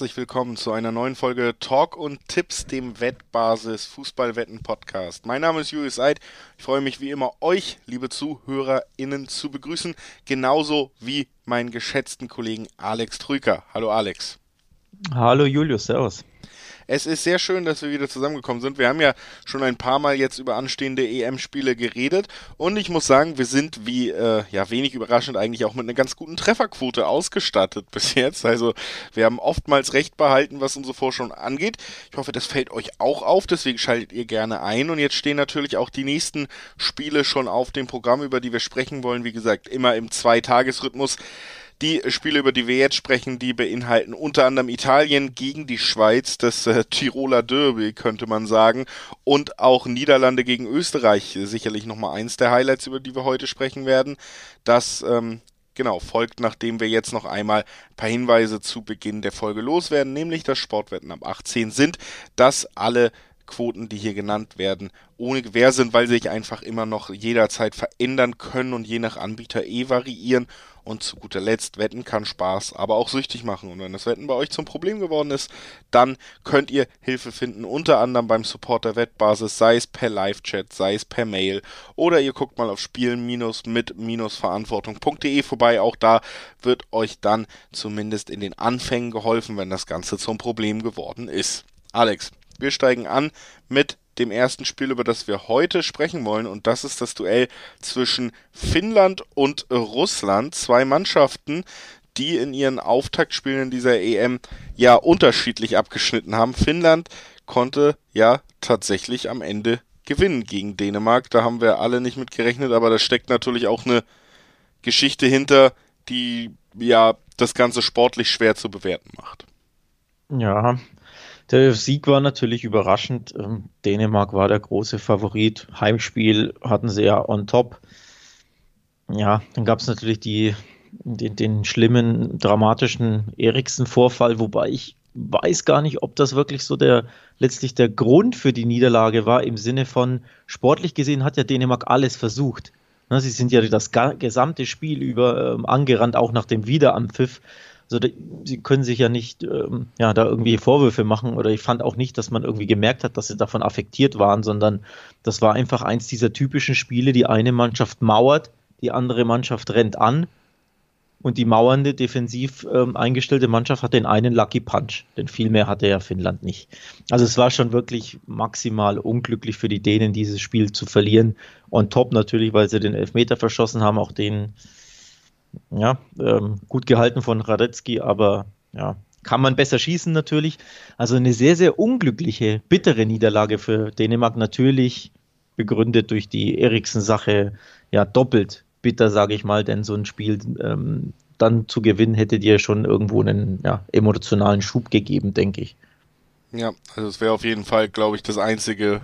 herzlich willkommen zu einer neuen Folge Talk und Tipps, dem Wettbasis Fußballwetten Podcast. Mein Name ist Julius Eid. Ich freue mich wie immer, euch, liebe ZuhörerInnen, zu begrüßen, genauso wie meinen geschätzten Kollegen Alex Trüker. Hallo Alex. Hallo Julius, servus. Es ist sehr schön, dass wir wieder zusammengekommen sind. Wir haben ja schon ein paar Mal jetzt über anstehende EM-Spiele geredet und ich muss sagen, wir sind wie äh, ja wenig überraschend eigentlich auch mit einer ganz guten Trefferquote ausgestattet bis jetzt. Also wir haben oftmals recht behalten, was unsere Vorschau angeht. Ich hoffe, das fällt euch auch auf, deswegen schaltet ihr gerne ein und jetzt stehen natürlich auch die nächsten Spiele schon auf dem Programm, über die wir sprechen wollen. Wie gesagt, immer im Zweitagesrhythmus. Die Spiele, über die wir jetzt sprechen, die beinhalten unter anderem Italien gegen die Schweiz, das äh, Tiroler Derby, könnte man sagen, und auch Niederlande gegen Österreich, sicherlich nochmal eins der Highlights, über die wir heute sprechen werden. Das ähm, genau, folgt, nachdem wir jetzt noch einmal ein paar Hinweise zu Beginn der Folge loswerden, nämlich dass Sportwetten ab 18 sind, dass alle Quoten, die hier genannt werden, ohne Gewähr sind, weil sie sich einfach immer noch jederzeit verändern können und je nach Anbieter eh variieren und zu guter Letzt, Wetten kann Spaß, aber auch süchtig machen. Und wenn das Wetten bei euch zum Problem geworden ist, dann könnt ihr Hilfe finden, unter anderem beim Support der Wettbasis, sei es per Live-Chat, sei es per Mail oder ihr guckt mal auf spielen-mit-verantwortung.de vorbei. Auch da wird euch dann zumindest in den Anfängen geholfen, wenn das Ganze zum Problem geworden ist. Alex, wir steigen an mit dem ersten Spiel, über das wir heute sprechen wollen. Und das ist das Duell zwischen Finnland und Russland. Zwei Mannschaften, die in ihren Auftaktspielen in dieser EM ja unterschiedlich abgeschnitten haben. Finnland konnte ja tatsächlich am Ende gewinnen gegen Dänemark. Da haben wir alle nicht mit gerechnet, aber da steckt natürlich auch eine Geschichte hinter, die ja das Ganze sportlich schwer zu bewerten macht. Ja, der Sieg war natürlich überraschend. Ähm, Dänemark war der große Favorit. Heimspiel hatten sie ja on top. Ja, dann gab es natürlich die, den, den schlimmen, dramatischen Eriksen-Vorfall, wobei ich weiß gar nicht, ob das wirklich so der letztlich der Grund für die Niederlage war, im Sinne von sportlich gesehen hat ja Dänemark alles versucht. Sie sind ja das gesamte Spiel über ähm, angerannt, auch nach dem Wiederanpfiff. Also sie können sich ja nicht ähm, ja, da irgendwie Vorwürfe machen oder ich fand auch nicht, dass man irgendwie gemerkt hat, dass sie davon affektiert waren, sondern das war einfach eins dieser typischen Spiele, die eine Mannschaft mauert, die andere Mannschaft rennt an und die mauernde, defensiv ähm, eingestellte Mannschaft hat den einen Lucky Punch, denn viel mehr hatte ja Finnland nicht. Also es war schon wirklich maximal unglücklich für die Dänen, dieses Spiel zu verlieren. On top natürlich, weil sie den Elfmeter verschossen haben, auch den ja, ähm, gut gehalten von Radetzky, aber ja, kann man besser schießen natürlich. Also eine sehr, sehr unglückliche, bittere Niederlage für Dänemark natürlich begründet durch die Eriksen-Sache ja doppelt bitter, sage ich mal, denn so ein Spiel ähm, dann zu gewinnen hätte dir schon irgendwo einen ja, emotionalen Schub gegeben, denke ich. Ja, also es wäre auf jeden Fall, glaube ich, das einzige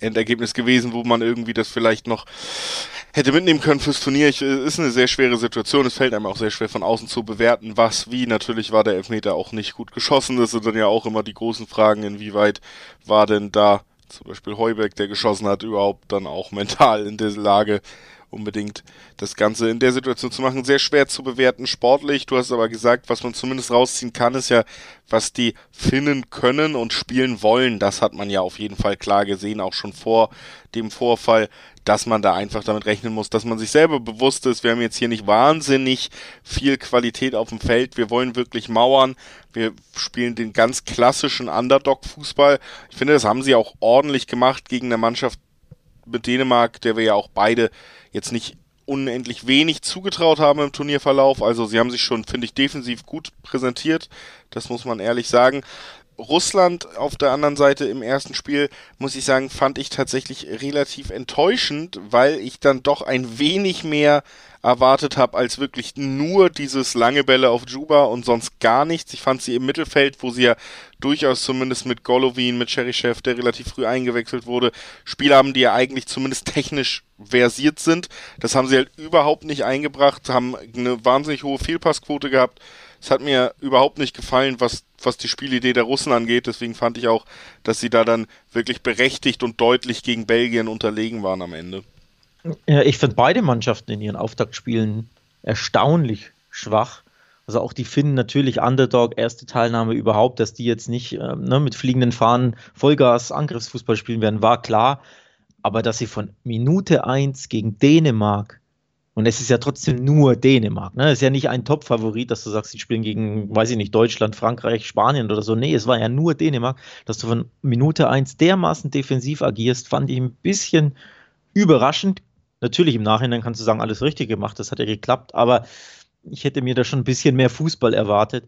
Endergebnis gewesen, wo man irgendwie das vielleicht noch hätte mitnehmen können fürs Turnier. Ich, äh, ist eine sehr schwere Situation. Es fällt einem auch sehr schwer von außen zu bewerten, was, wie. Natürlich war der Elfmeter auch nicht gut geschossen. Das sind dann ja auch immer die großen Fragen, inwieweit war denn da zum Beispiel Heuberg, der geschossen hat, überhaupt dann auch mental in der Lage, unbedingt das Ganze in der Situation zu machen. Sehr schwer zu bewerten sportlich. Du hast aber gesagt, was man zumindest rausziehen kann, ist ja, was die Finnen können und spielen wollen. Das hat man ja auf jeden Fall klar gesehen, auch schon vor dem Vorfall, dass man da einfach damit rechnen muss, dass man sich selber bewusst ist, wir haben jetzt hier nicht wahnsinnig viel Qualität auf dem Feld. Wir wollen wirklich mauern. Wir spielen den ganz klassischen Underdog-Fußball. Ich finde, das haben sie auch ordentlich gemacht gegen eine Mannschaft mit Dänemark, der wir ja auch beide jetzt nicht unendlich wenig zugetraut haben im Turnierverlauf. Also sie haben sich schon, finde ich, defensiv gut präsentiert. Das muss man ehrlich sagen. Russland auf der anderen Seite im ersten Spiel, muss ich sagen, fand ich tatsächlich relativ enttäuschend, weil ich dann doch ein wenig mehr erwartet habe als wirklich nur dieses lange Bälle auf Juba und sonst gar nichts. Ich fand sie im Mittelfeld, wo sie ja durchaus zumindest mit Golovin, mit Cherichev, der relativ früh eingewechselt wurde, Spieler haben, die ja eigentlich zumindest technisch versiert sind. Das haben sie halt überhaupt nicht eingebracht, haben eine wahnsinnig hohe Fehlpassquote gehabt. Es hat mir überhaupt nicht gefallen, was, was die Spielidee der Russen angeht. Deswegen fand ich auch, dass sie da dann wirklich berechtigt und deutlich gegen Belgien unterlegen waren am Ende. Ja, ich finde beide Mannschaften in ihren Auftaktspielen erstaunlich schwach. Also auch die Finnen natürlich Underdog, erste Teilnahme überhaupt, dass die jetzt nicht äh, ne, mit fliegenden Fahnen Vollgas Angriffsfußball spielen werden, war klar. Aber dass sie von Minute 1 gegen Dänemark und es ist ja trotzdem nur Dänemark. Ne? Es ist ja nicht ein Top-Favorit, dass du sagst, sie spielen gegen, weiß ich nicht, Deutschland, Frankreich, Spanien oder so. Nee, es war ja nur Dänemark. Dass du von Minute 1 dermaßen defensiv agierst, fand ich ein bisschen überraschend. Natürlich im Nachhinein kannst du sagen, alles richtig gemacht, das hat ja geklappt, aber ich hätte mir da schon ein bisschen mehr Fußball erwartet.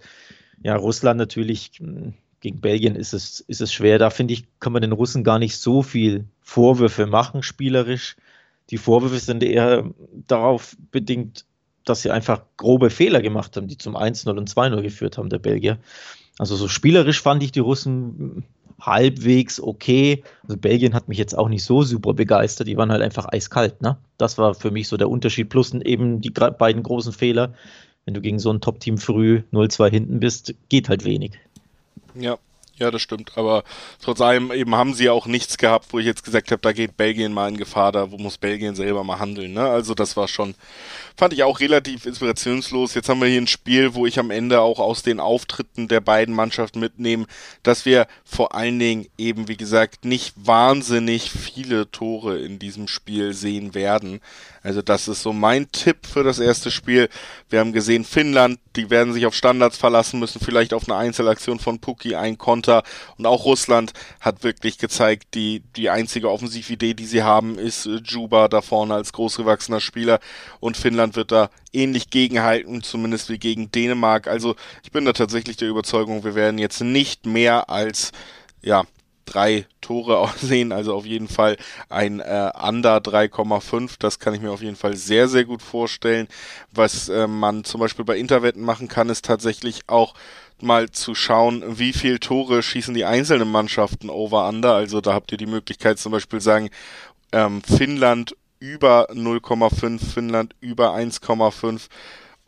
Ja, Russland natürlich, hm, gegen Belgien ist es, ist es schwer. Da finde ich, kann man den Russen gar nicht so viel Vorwürfe machen, spielerisch die Vorwürfe sind eher darauf bedingt, dass sie einfach grobe Fehler gemacht haben, die zum 1-0 und 2-0 geführt haben, der Belgier. Also so spielerisch fand ich die Russen halbwegs okay. Also Belgien hat mich jetzt auch nicht so super begeistert. Die waren halt einfach eiskalt. Ne? Das war für mich so der Unterschied. Plus eben die beiden großen Fehler. Wenn du gegen so ein Top-Team früh 0-2 hinten bist, geht halt wenig. Ja, ja, das stimmt. Aber trotz allem eben haben sie auch nichts gehabt, wo ich jetzt gesagt habe, da geht Belgien mal in Gefahr, da muss Belgien selber mal handeln. Ne? Also das war schon, fand ich auch relativ inspirationslos. Jetzt haben wir hier ein Spiel, wo ich am Ende auch aus den Auftritten der beiden Mannschaften mitnehme, dass wir vor allen Dingen eben, wie gesagt, nicht wahnsinnig viele Tore in diesem Spiel sehen werden. Also das ist so mein Tipp für das erste Spiel. Wir haben gesehen, Finnland, die werden sich auf Standards verlassen müssen, vielleicht auf eine Einzelaktion von Puki, ein Konter. Und auch Russland hat wirklich gezeigt, die, die einzige Offensividee, die sie haben, ist äh, Juba da vorne als großgewachsener Spieler. Und Finnland wird da ähnlich gegenhalten, zumindest wie gegen Dänemark. Also ich bin da tatsächlich der Überzeugung, wir werden jetzt nicht mehr als ja, drei Tore aussehen, also auf jeden Fall ein äh, Under 3,5. Das kann ich mir auf jeden Fall sehr, sehr gut vorstellen. Was äh, man zum Beispiel bei Interwetten machen kann, ist tatsächlich auch mal zu schauen, wie viel Tore schießen die einzelnen Mannschaften over under. Also da habt ihr die Möglichkeit zum Beispiel sagen, ähm, Finnland über 0,5, Finnland über 1,5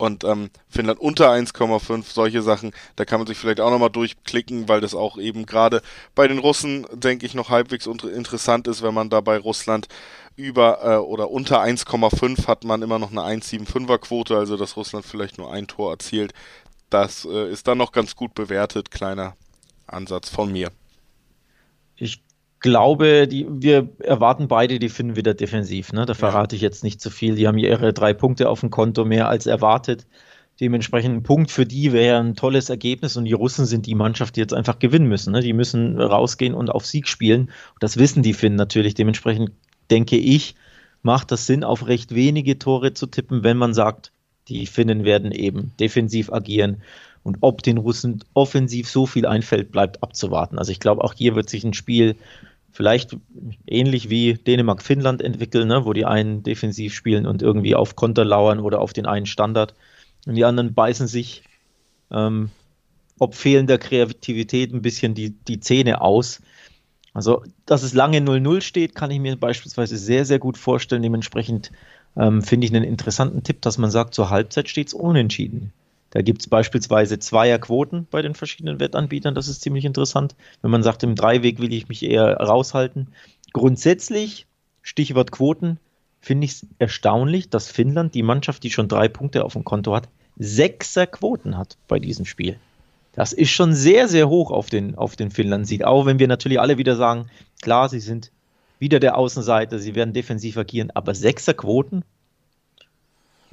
und ähm, Finnland unter 1,5, solche Sachen, da kann man sich vielleicht auch nochmal durchklicken, weil das auch eben gerade bei den Russen, denke ich, noch halbwegs interessant ist, wenn man da bei Russland über äh, oder unter 1,5 hat man immer noch eine 1,75er Quote, also dass Russland vielleicht nur ein Tor erzielt. Das äh, ist dann noch ganz gut bewertet, kleiner Ansatz von mir. Ich glaube, die, wir erwarten beide die Finnen wieder defensiv. Ne? Da verrate ja. ich jetzt nicht zu viel. Die haben ihre drei Punkte auf dem Konto mehr als erwartet. Dementsprechend ein Punkt für die wäre ein tolles Ergebnis und die Russen sind die Mannschaft, die jetzt einfach gewinnen müssen. Ne? Die müssen rausgehen und auf Sieg spielen. Und das wissen die Finnen natürlich. Dementsprechend denke ich, macht das Sinn, auf recht wenige Tore zu tippen, wenn man sagt, die Finnen werden eben defensiv agieren. Und ob den Russen offensiv so viel einfällt, bleibt abzuwarten. Also ich glaube, auch hier wird sich ein Spiel vielleicht ähnlich wie Dänemark-Finnland entwickeln, ne, wo die einen defensiv spielen und irgendwie auf Konter lauern oder auf den einen Standard. Und die anderen beißen sich, ähm, ob fehlender Kreativität, ein bisschen die, die Zähne aus. Also, dass es lange 0-0 steht, kann ich mir beispielsweise sehr, sehr gut vorstellen. Dementsprechend ähm, finde ich einen interessanten Tipp, dass man sagt, zur Halbzeit steht es unentschieden. Da gibt es beispielsweise Zweierquoten bei den verschiedenen Wettanbietern. Das ist ziemlich interessant. Wenn man sagt, im Dreiweg will ich mich eher raushalten. Grundsätzlich, Stichwort Quoten, finde ich es erstaunlich, dass Finnland, die Mannschaft, die schon drei Punkte auf dem Konto hat, sechser Quoten hat bei diesem Spiel. Das ist schon sehr, sehr hoch auf den, auf den Finnland-Sieg. Auch wenn wir natürlich alle wieder sagen, klar, sie sind wieder der Außenseiter, sie werden defensiv agieren, aber sechser Quoten,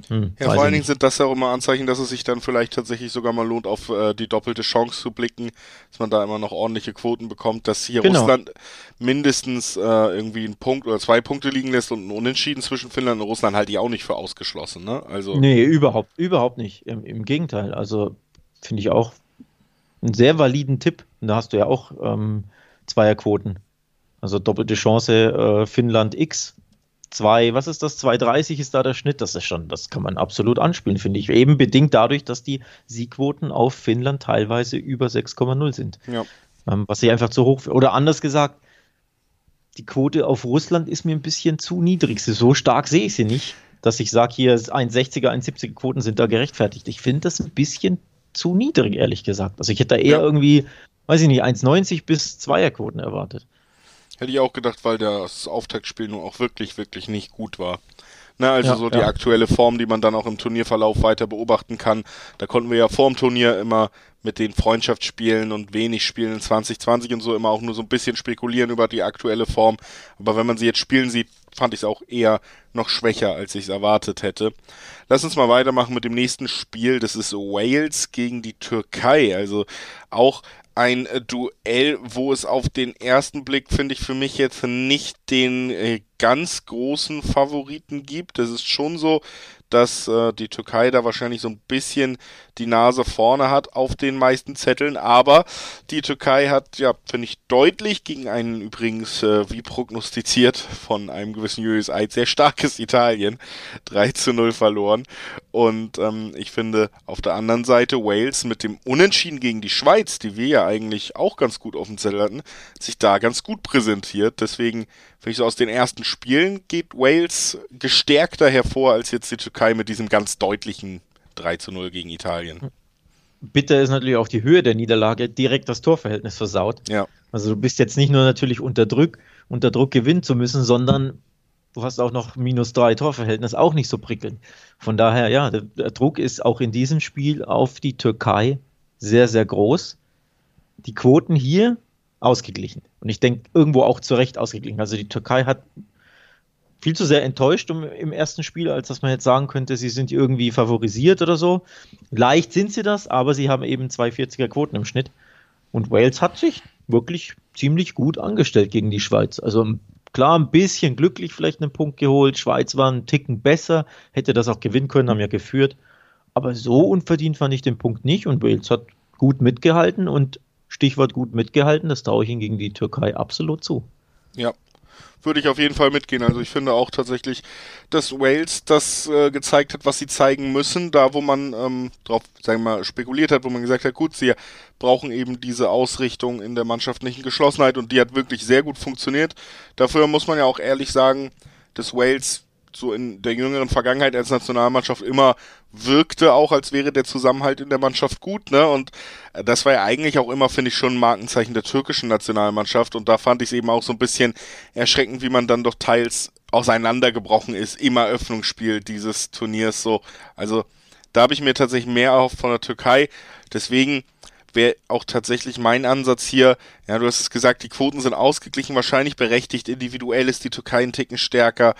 hm, ja, vor allen Dingen sind das ja auch immer Anzeichen, dass es sich dann vielleicht tatsächlich sogar mal lohnt, auf äh, die doppelte Chance zu blicken, dass man da immer noch ordentliche Quoten bekommt, dass hier genau. Russland mindestens äh, irgendwie einen Punkt oder zwei Punkte liegen lässt und ein Unentschieden zwischen Finnland und Russland halte ich auch nicht für ausgeschlossen. Ne? Also nee, überhaupt, überhaupt nicht. Im, im Gegenteil. Also finde ich auch einen sehr validen Tipp. Da hast du ja auch ähm, Zweierquoten. Also doppelte Chance äh, Finnland X 2, was ist das? 2,30 ist da der Schnitt. Das ist schon, das kann man absolut anspielen, finde ich. Eben bedingt dadurch, dass die Siegquoten auf Finnland teilweise über 6,0 sind. Ja. Ähm, was ich einfach zu hoch, oder anders gesagt, die Quote auf Russland ist mir ein bisschen zu niedrig. So stark sehe ich sie nicht, dass ich sage, hier 1,60er, 1,70er Quoten sind da gerechtfertigt. Ich finde das ein bisschen zu niedrig, ehrlich gesagt. Also ich hätte da eher ja. irgendwie, weiß ich nicht, 1,90 bis 2er Quoten erwartet. Hätte ich auch gedacht, weil das Auftaktspiel nun auch wirklich, wirklich nicht gut war. Ne, also ja, so die ja. aktuelle Form, die man dann auch im Turnierverlauf weiter beobachten kann. Da konnten wir ja vor dem Turnier immer mit den Freundschaftsspielen und wenig Spielen in 2020 und so immer auch nur so ein bisschen spekulieren über die aktuelle Form. Aber wenn man sie jetzt spielen sieht, fand ich es auch eher noch schwächer, als ich es erwartet hätte. Lass uns mal weitermachen mit dem nächsten Spiel. Das ist Wales gegen die Türkei. Also auch ein äh, Duell, wo es auf den ersten Blick, finde ich, für mich jetzt nicht den äh, ganz großen Favoriten gibt. Es ist schon so, dass äh, die Türkei da wahrscheinlich so ein bisschen die Nase vorne hat auf den meisten Zetteln, aber die Türkei hat, ja, finde ich, deutlich gegen einen übrigens, äh, wie prognostiziert von einem gewissen Julius Eid, sehr starkes Italien 3 zu 0 verloren. Und ähm, ich finde auf der anderen Seite Wales mit dem Unentschieden gegen die Schweiz, die wir ja eigentlich auch ganz gut auf dem Zettel hatten, sich da ganz gut präsentiert. Deswegen finde ich so aus den ersten Spielen geht Wales gestärkter hervor als jetzt die Türkei mit diesem ganz deutlichen 3 zu 0 gegen Italien. Bitter ist natürlich auch die Höhe der Niederlage, direkt das Torverhältnis versaut. Ja. Also du bist jetzt nicht nur natürlich unter Druck, unter Druck gewinnen zu müssen, sondern du hast auch noch minus drei Torverhältnis, auch nicht so prickelnd. Von daher, ja, der, der Druck ist auch in diesem Spiel auf die Türkei sehr, sehr groß. Die Quoten hier ausgeglichen. Und ich denke, irgendwo auch zu Recht ausgeglichen. Also die Türkei hat viel zu sehr enttäuscht im ersten Spiel, als dass man jetzt sagen könnte, sie sind irgendwie favorisiert oder so. Leicht sind sie das, aber sie haben eben 240er Quoten im Schnitt. Und Wales hat sich wirklich ziemlich gut angestellt gegen die Schweiz. Also klar, ein bisschen glücklich vielleicht einen Punkt geholt. Schweiz war einen Ticken besser, hätte das auch gewinnen können, haben ja geführt. Aber so unverdient fand ich den Punkt nicht und Wales hat gut mitgehalten und Stichwort gut mitgehalten, das traue ich Ihnen gegen die Türkei absolut zu. Ja, würde ich auf jeden Fall mitgehen. Also ich finde auch tatsächlich, dass Wales das äh, gezeigt hat, was sie zeigen müssen, da wo man ähm, drauf, sagen wir mal, spekuliert hat, wo man gesagt hat, gut, sie brauchen eben diese Ausrichtung in der mannschaftlichen Geschlossenheit und die hat wirklich sehr gut funktioniert. Dafür muss man ja auch ehrlich sagen, dass Wales so in der jüngeren Vergangenheit als Nationalmannschaft immer wirkte, auch als wäre der Zusammenhalt in der Mannschaft gut, ne? Und äh, das war ja eigentlich auch immer, finde ich, schon ein Markenzeichen der türkischen Nationalmannschaft. Und da fand ich es eben auch so ein bisschen erschreckend, wie man dann doch teils auseinandergebrochen ist im Eröffnungsspiel dieses Turniers so. Also da habe ich mir tatsächlich mehr erhofft von der Türkei. Deswegen wäre auch tatsächlich mein Ansatz hier, ja, du hast es gesagt, die Quoten sind ausgeglichen, wahrscheinlich berechtigt, individuell ist die Türkei ein Ticken stärker,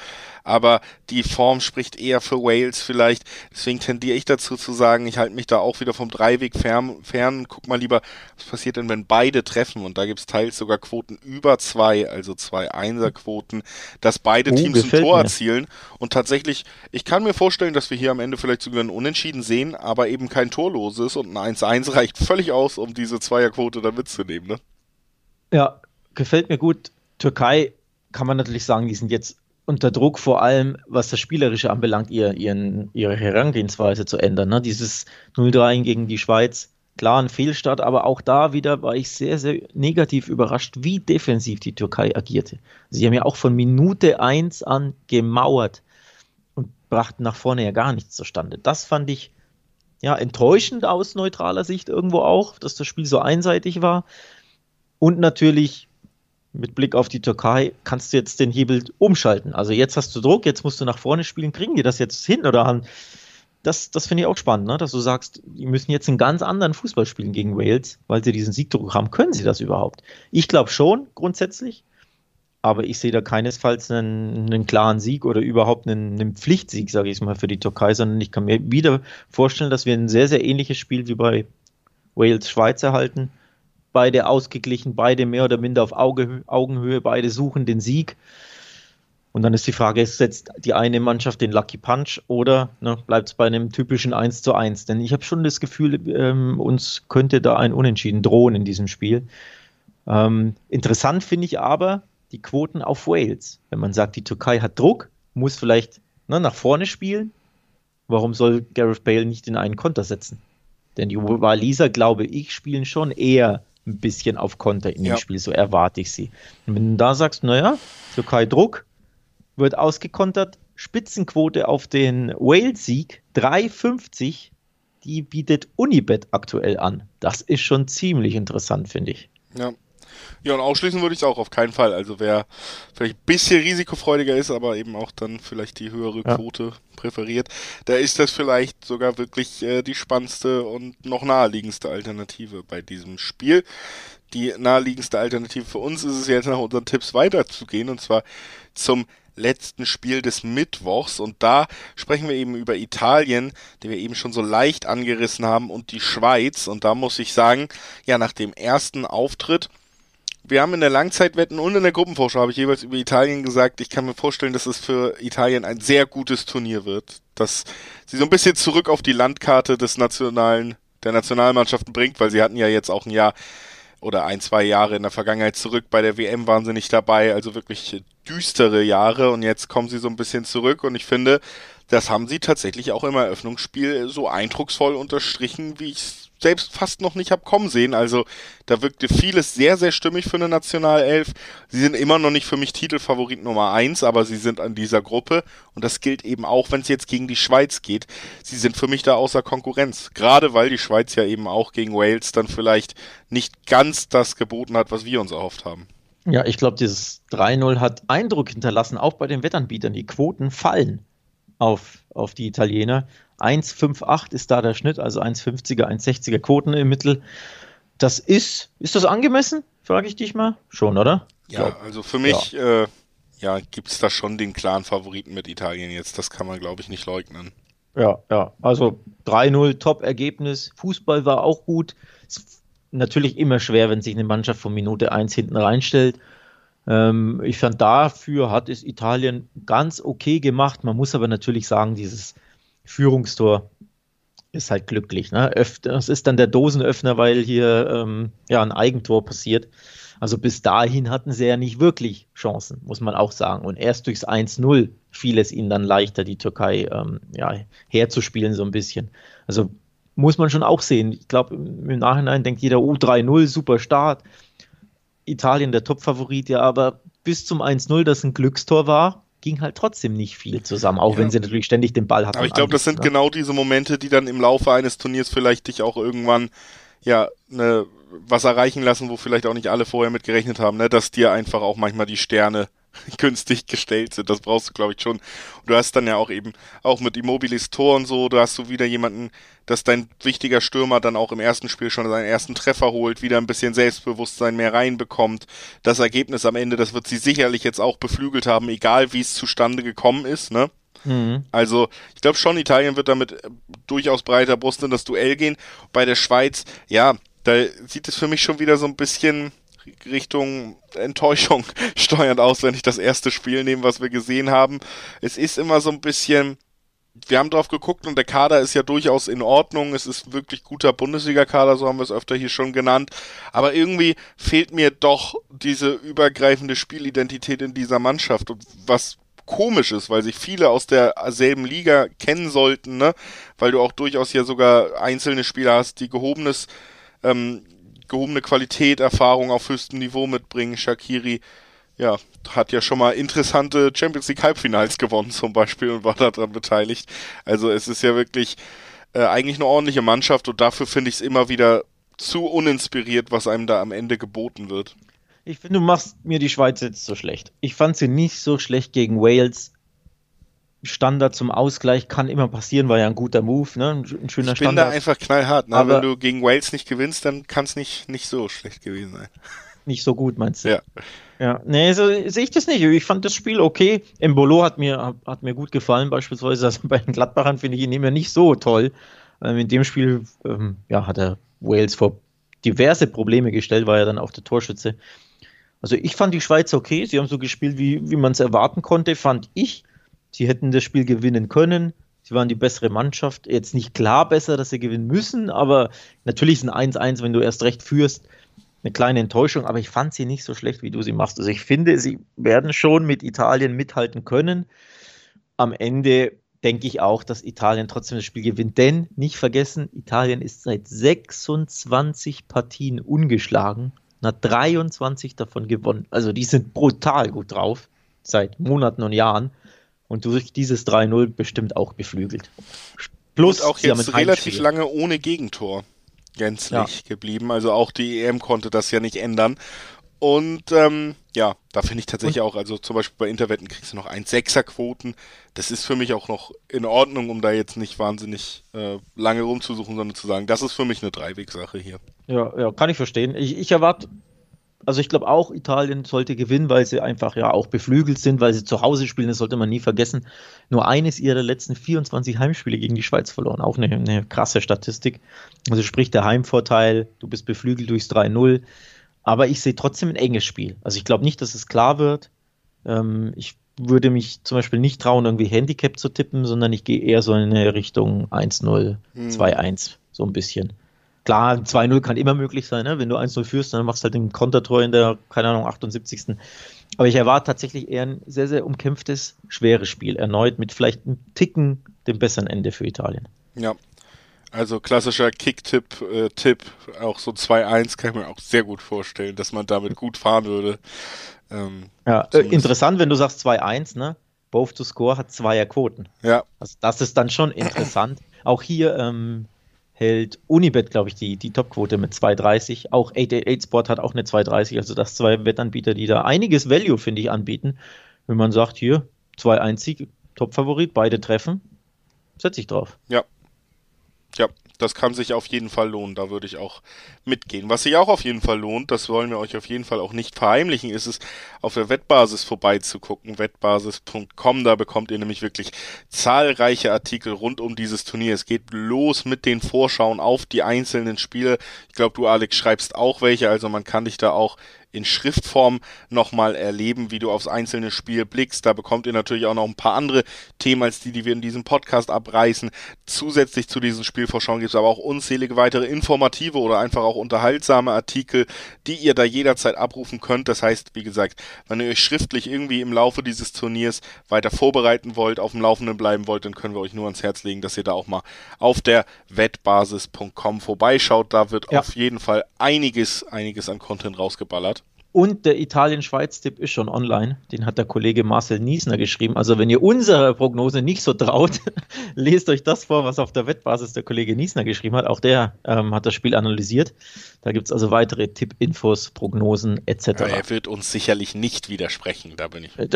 aber die Form spricht eher für Wales vielleicht, deswegen tendiere ich dazu zu sagen, ich halte mich da auch wieder vom Dreiweg fern, fern, guck mal lieber, was passiert denn, wenn beide treffen und da gibt es teils sogar Quoten über zwei, also zwei Einserquoten, dass beide oh, Teams ein Tor mir. erzielen und tatsächlich, ich kann mir vorstellen, dass wir hier am Ende vielleicht sogar ein Unentschieden sehen, aber eben kein Torloses und ein 1-1 reicht völlig aus, um diese Zweierquote da mitzunehmen, ne? Ja, gefällt mir gut. Türkei kann man natürlich sagen, die sind jetzt unter Druck, vor allem was das Spielerische anbelangt, ihr, ihren, ihre Herangehensweise zu ändern. Ne? Dieses 0-3 gegen die Schweiz, klar ein Fehlstart, aber auch da wieder war ich sehr, sehr negativ überrascht, wie defensiv die Türkei agierte. Sie haben ja auch von Minute 1 an gemauert und brachten nach vorne ja gar nichts zustande. Das fand ich ja enttäuschend aus neutraler Sicht irgendwo auch, dass das Spiel so einseitig war. Und natürlich mit Blick auf die Türkei kannst du jetzt den Hebel umschalten. Also jetzt hast du Druck, jetzt musst du nach vorne spielen. Kriegen die das jetzt hin oder haben? Das, das finde ich auch spannend, ne? dass du sagst, die müssen jetzt einen ganz anderen Fußball spielen gegen Wales, weil sie diesen Siegdruck haben. Können sie das überhaupt? Ich glaube schon, grundsätzlich. Aber ich sehe da keinesfalls einen, einen klaren Sieg oder überhaupt einen, einen Pflichtsieg, sage ich mal, für die Türkei, sondern ich kann mir wieder vorstellen, dass wir ein sehr, sehr ähnliches Spiel wie bei Wales-Schweiz erhalten beide ausgeglichen, beide mehr oder minder auf Auge, Augenhöhe, beide suchen den Sieg. Und dann ist die Frage, setzt die eine Mannschaft den Lucky Punch oder ne, bleibt es bei einem typischen 1 zu 1? Denn ich habe schon das Gefühl, ähm, uns könnte da ein Unentschieden drohen in diesem Spiel. Ähm, interessant finde ich aber die Quoten auf Wales. Wenn man sagt, die Türkei hat Druck, muss vielleicht ne, nach vorne spielen, warum soll Gareth Bale nicht in einen Konter setzen? Denn die Waliser, glaube ich, spielen schon eher ein bisschen auf Konter in dem ja. Spiel, so erwarte ich sie. Und wenn du da sagst, naja, Türkei Druck, wird ausgekontert, Spitzenquote auf den Wales-Sieg 3,50, die bietet Unibet aktuell an. Das ist schon ziemlich interessant, finde ich. Ja. Ja, und ausschließen würde ich es auch auf keinen Fall. Also wer vielleicht ein bisschen risikofreudiger ist, aber eben auch dann vielleicht die höhere Quote ja. präferiert, da ist das vielleicht sogar wirklich äh, die spannendste und noch naheliegendste Alternative bei diesem Spiel. Die naheliegendste Alternative für uns ist es jetzt nach unseren Tipps weiterzugehen und zwar zum letzten Spiel des Mittwochs. Und da sprechen wir eben über Italien, die wir eben schon so leicht angerissen haben, und die Schweiz. Und da muss ich sagen, ja, nach dem ersten Auftritt, wir haben in der Langzeitwetten und in der Gruppenvorschau habe ich jeweils über Italien gesagt, ich kann mir vorstellen, dass es für Italien ein sehr gutes Turnier wird. Dass sie so ein bisschen zurück auf die Landkarte des nationalen, der Nationalmannschaften bringt, weil sie hatten ja jetzt auch ein Jahr oder ein, zwei Jahre in der Vergangenheit zurück. Bei der WM waren sie nicht dabei, also wirklich düstere Jahre und jetzt kommen sie so ein bisschen zurück und ich finde, das haben sie tatsächlich auch im Eröffnungsspiel so eindrucksvoll unterstrichen, wie ich es selbst fast noch nicht habe kommen sehen. Also da wirkte vieles sehr, sehr stimmig für eine Nationalelf. Sie sind immer noch nicht für mich Titelfavorit Nummer eins, aber sie sind an dieser Gruppe und das gilt eben auch, wenn es jetzt gegen die Schweiz geht. Sie sind für mich da außer Konkurrenz. Gerade weil die Schweiz ja eben auch gegen Wales dann vielleicht nicht ganz das geboten hat, was wir uns erhofft haben. Ja, ich glaube, dieses 3-0 hat Eindruck hinterlassen, auch bei den Wettanbietern. Die Quoten fallen auf, auf die Italiener. 1,58 ist da der Schnitt, also 1,50er, 1,60er Quoten im Mittel. Das ist, ist das angemessen? Frage ich dich mal. Schon, oder? Ja, also für mich, ja, äh, ja gibt es da schon den klaren Favoriten mit Italien jetzt. Das kann man, glaube ich, nicht leugnen. Ja, ja. Also 3-0, Top-Ergebnis. Fußball war auch gut. Ist natürlich immer schwer, wenn sich eine Mannschaft von Minute 1 hinten reinstellt. Ähm, ich fand, dafür hat es Italien ganz okay gemacht. Man muss aber natürlich sagen, dieses Führungstor ist halt glücklich. Ne? Das ist dann der Dosenöffner, weil hier ähm, ja ein Eigentor passiert. Also bis dahin hatten sie ja nicht wirklich Chancen, muss man auch sagen. Und erst durchs 1-0 fiel es ihnen dann leichter, die Türkei ähm, ja, herzuspielen, so ein bisschen. Also muss man schon auch sehen. Ich glaube, im Nachhinein denkt jeder, oh, 3-0, super Start. Italien der Topfavorit, ja, aber bis zum 1-0, das ein Glückstor war, ging halt trotzdem nicht viel zusammen, auch ja. wenn sie natürlich ständig den Ball hatten. Aber ich glaube, das sind ne? genau diese Momente, die dann im Laufe eines Turniers vielleicht dich auch irgendwann ja ne, was erreichen lassen, wo vielleicht auch nicht alle vorher mit gerechnet haben, ne, dass dir einfach auch manchmal die Sterne günstig gestellt sind. Das brauchst du, glaube ich, schon. Und du hast dann ja auch eben, auch mit Immobilis Tor und so, du hast so wieder jemanden, dass dein wichtiger Stürmer dann auch im ersten Spiel schon seinen ersten Treffer holt, wieder ein bisschen Selbstbewusstsein mehr reinbekommt. Das Ergebnis am Ende, das wird sie sicherlich jetzt auch beflügelt haben, egal wie es zustande gekommen ist, ne? Mhm. Also, ich glaube schon, Italien wird damit äh, durchaus breiter Brust in das Duell gehen. Bei der Schweiz, ja, da sieht es für mich schon wieder so ein bisschen, Richtung Enttäuschung steuernd aus, wenn ich das erste Spiel nehme, was wir gesehen haben. Es ist immer so ein bisschen, wir haben drauf geguckt und der Kader ist ja durchaus in Ordnung. Es ist wirklich guter Bundesliga-Kader, so haben wir es öfter hier schon genannt. Aber irgendwie fehlt mir doch diese übergreifende Spielidentität in dieser Mannschaft und was komisch ist, weil sich viele aus derselben Liga kennen sollten, ne? Weil du auch durchaus ja sogar einzelne Spieler hast, die gehobenes ähm, gehobene Qualität, Erfahrung auf höchstem Niveau mitbringen. Shakiri, ja, hat ja schon mal interessante Champions League Halbfinals gewonnen zum Beispiel und war daran beteiligt. Also es ist ja wirklich äh, eigentlich eine ordentliche Mannschaft und dafür finde ich es immer wieder zu uninspiriert, was einem da am Ende geboten wird. Ich finde, du machst mir die Schweiz jetzt so schlecht. Ich fand sie nicht so schlecht gegen Wales. Standard zum Ausgleich kann immer passieren, war ja ein guter Move, ne? Ein, schöner ich bin Standard. da einfach knallhart, ne? Aber Wenn du gegen Wales nicht gewinnst, dann kann es nicht, nicht so schlecht gewesen sein. Nicht so gut, meinst du? Ja. Ja, nee, so sehe ich das nicht. Ich fand das Spiel okay. Embolo hat mir, hat mir gut gefallen, beispielsweise. Also bei den Gladbachern finde ich ihn immer nicht so toll. Ähm, in dem Spiel ähm, ja, hat er Wales vor diverse Probleme gestellt, war ja dann auch der Torschütze. Also ich fand die Schweiz okay. Sie haben so gespielt, wie, wie man es erwarten konnte, fand ich. Sie hätten das Spiel gewinnen können. Sie waren die bessere Mannschaft. Jetzt nicht klar besser, dass sie gewinnen müssen, aber natürlich ist ein 1-1, wenn du erst recht führst, eine kleine Enttäuschung, aber ich fand sie nicht so schlecht, wie du sie machst. Also ich finde, sie werden schon mit Italien mithalten können. Am Ende denke ich auch, dass Italien trotzdem das Spiel gewinnt. Denn nicht vergessen, Italien ist seit 26 Partien ungeschlagen und hat 23 davon gewonnen. Also die sind brutal gut drauf, seit Monaten und Jahren und durch dieses 3-0 bestimmt auch beflügelt. Plus und auch jetzt relativ lange ohne Gegentor gänzlich ja. geblieben. Also auch die EM konnte das ja nicht ändern. Und ähm, ja, da finde ich tatsächlich und? auch, also zum Beispiel bei Interwetten kriegst du noch 1,6er-Quoten. Das ist für mich auch noch in Ordnung, um da jetzt nicht wahnsinnig äh, lange rumzusuchen, sondern zu sagen, das ist für mich eine Dreiwegsache hier. Ja, ja, kann ich verstehen. Ich, ich erwarte, also ich glaube auch, Italien sollte gewinnen, weil sie einfach ja auch beflügelt sind, weil sie zu Hause spielen, das sollte man nie vergessen. Nur eines ihrer letzten 24 Heimspiele gegen die Schweiz verloren. Auch eine, eine krasse Statistik. Also sprich der Heimvorteil, du bist beflügelt durchs 3-0 aber ich sehe trotzdem ein enges Spiel. Also ich glaube nicht, dass es klar wird. Ähm, ich würde mich zum Beispiel nicht trauen, irgendwie Handicap zu tippen, sondern ich gehe eher so in eine Richtung 1-0, hm. 2-1, so ein bisschen. Klar, 2-0 kann immer möglich sein, ne? wenn du 1-0 führst, dann machst du halt den Kontertor in der, keine Ahnung, 78. Aber ich erwarte tatsächlich eher ein sehr, sehr umkämpftes, schweres Spiel. Erneut mit vielleicht einem Ticken dem besseren Ende für Italien. Ja, also klassischer Kick-Tipp, äh, Tipp, auch so 2-1 kann ich mir auch sehr gut vorstellen, dass man damit gut fahren würde. Ähm, ja, äh, interessant, wenn du sagst 2-1, ne? Both to Score hat Zweierquoten. Ja. Also das ist dann schon interessant. auch hier ähm, hält Unibet, glaube ich, die, die Topquote mit 2,30. Auch 888 Sport hat auch eine 2,30. Also das zwei Wettanbieter, die da einiges Value, finde ich, anbieten. Wenn man sagt, hier, 2-1 Sieg, Top-Favorit, beide treffen, setze ich drauf. Ja, ja, das kann sich auf jeden Fall lohnen, da würde ich auch mitgehen. Was sich auch auf jeden Fall lohnt, das wollen wir euch auf jeden Fall auch nicht verheimlichen, ist es, auf der Wettbasis vorbeizugucken, wettbasis.com, da bekommt ihr nämlich wirklich zahlreiche Artikel rund um dieses Turnier. Es geht los mit den Vorschauen auf die einzelnen Spiele. Ich glaube, du Alex schreibst auch welche, also man kann dich da auch in Schriftform nochmal erleben, wie du aufs einzelne Spiel blickst. Da bekommt ihr natürlich auch noch ein paar andere Themen als die, die wir in diesem Podcast abreißen. Zusätzlich zu diesen Spielvorschauen gibt es aber auch unzählige weitere informative oder einfach auch unterhaltsame Artikel, die ihr da jederzeit abrufen könnt. Das heißt, wie gesagt, wenn ihr euch schriftlich irgendwie im Laufe dieses Turniers weiter vorbereiten wollt, auf dem Laufenden bleiben wollt, dann können wir euch nur ans Herz legen, dass ihr da auch mal auf der wettbasis.com vorbeischaut. Da wird ja. auf jeden Fall einiges, einiges an Content rausgeballert. Und der Italien-Schweiz-Tipp ist schon online. Den hat der Kollege Marcel Niesner geschrieben. Also wenn ihr unserer Prognose nicht so traut, lest euch das vor, was auf der Wettbasis der Kollege Niesner geschrieben hat. Auch der ähm, hat das Spiel analysiert. Da gibt es also weitere Tipp-Infos, Prognosen etc. Ja, er wird uns sicherlich nicht widersprechen. Da bin ich. Äh,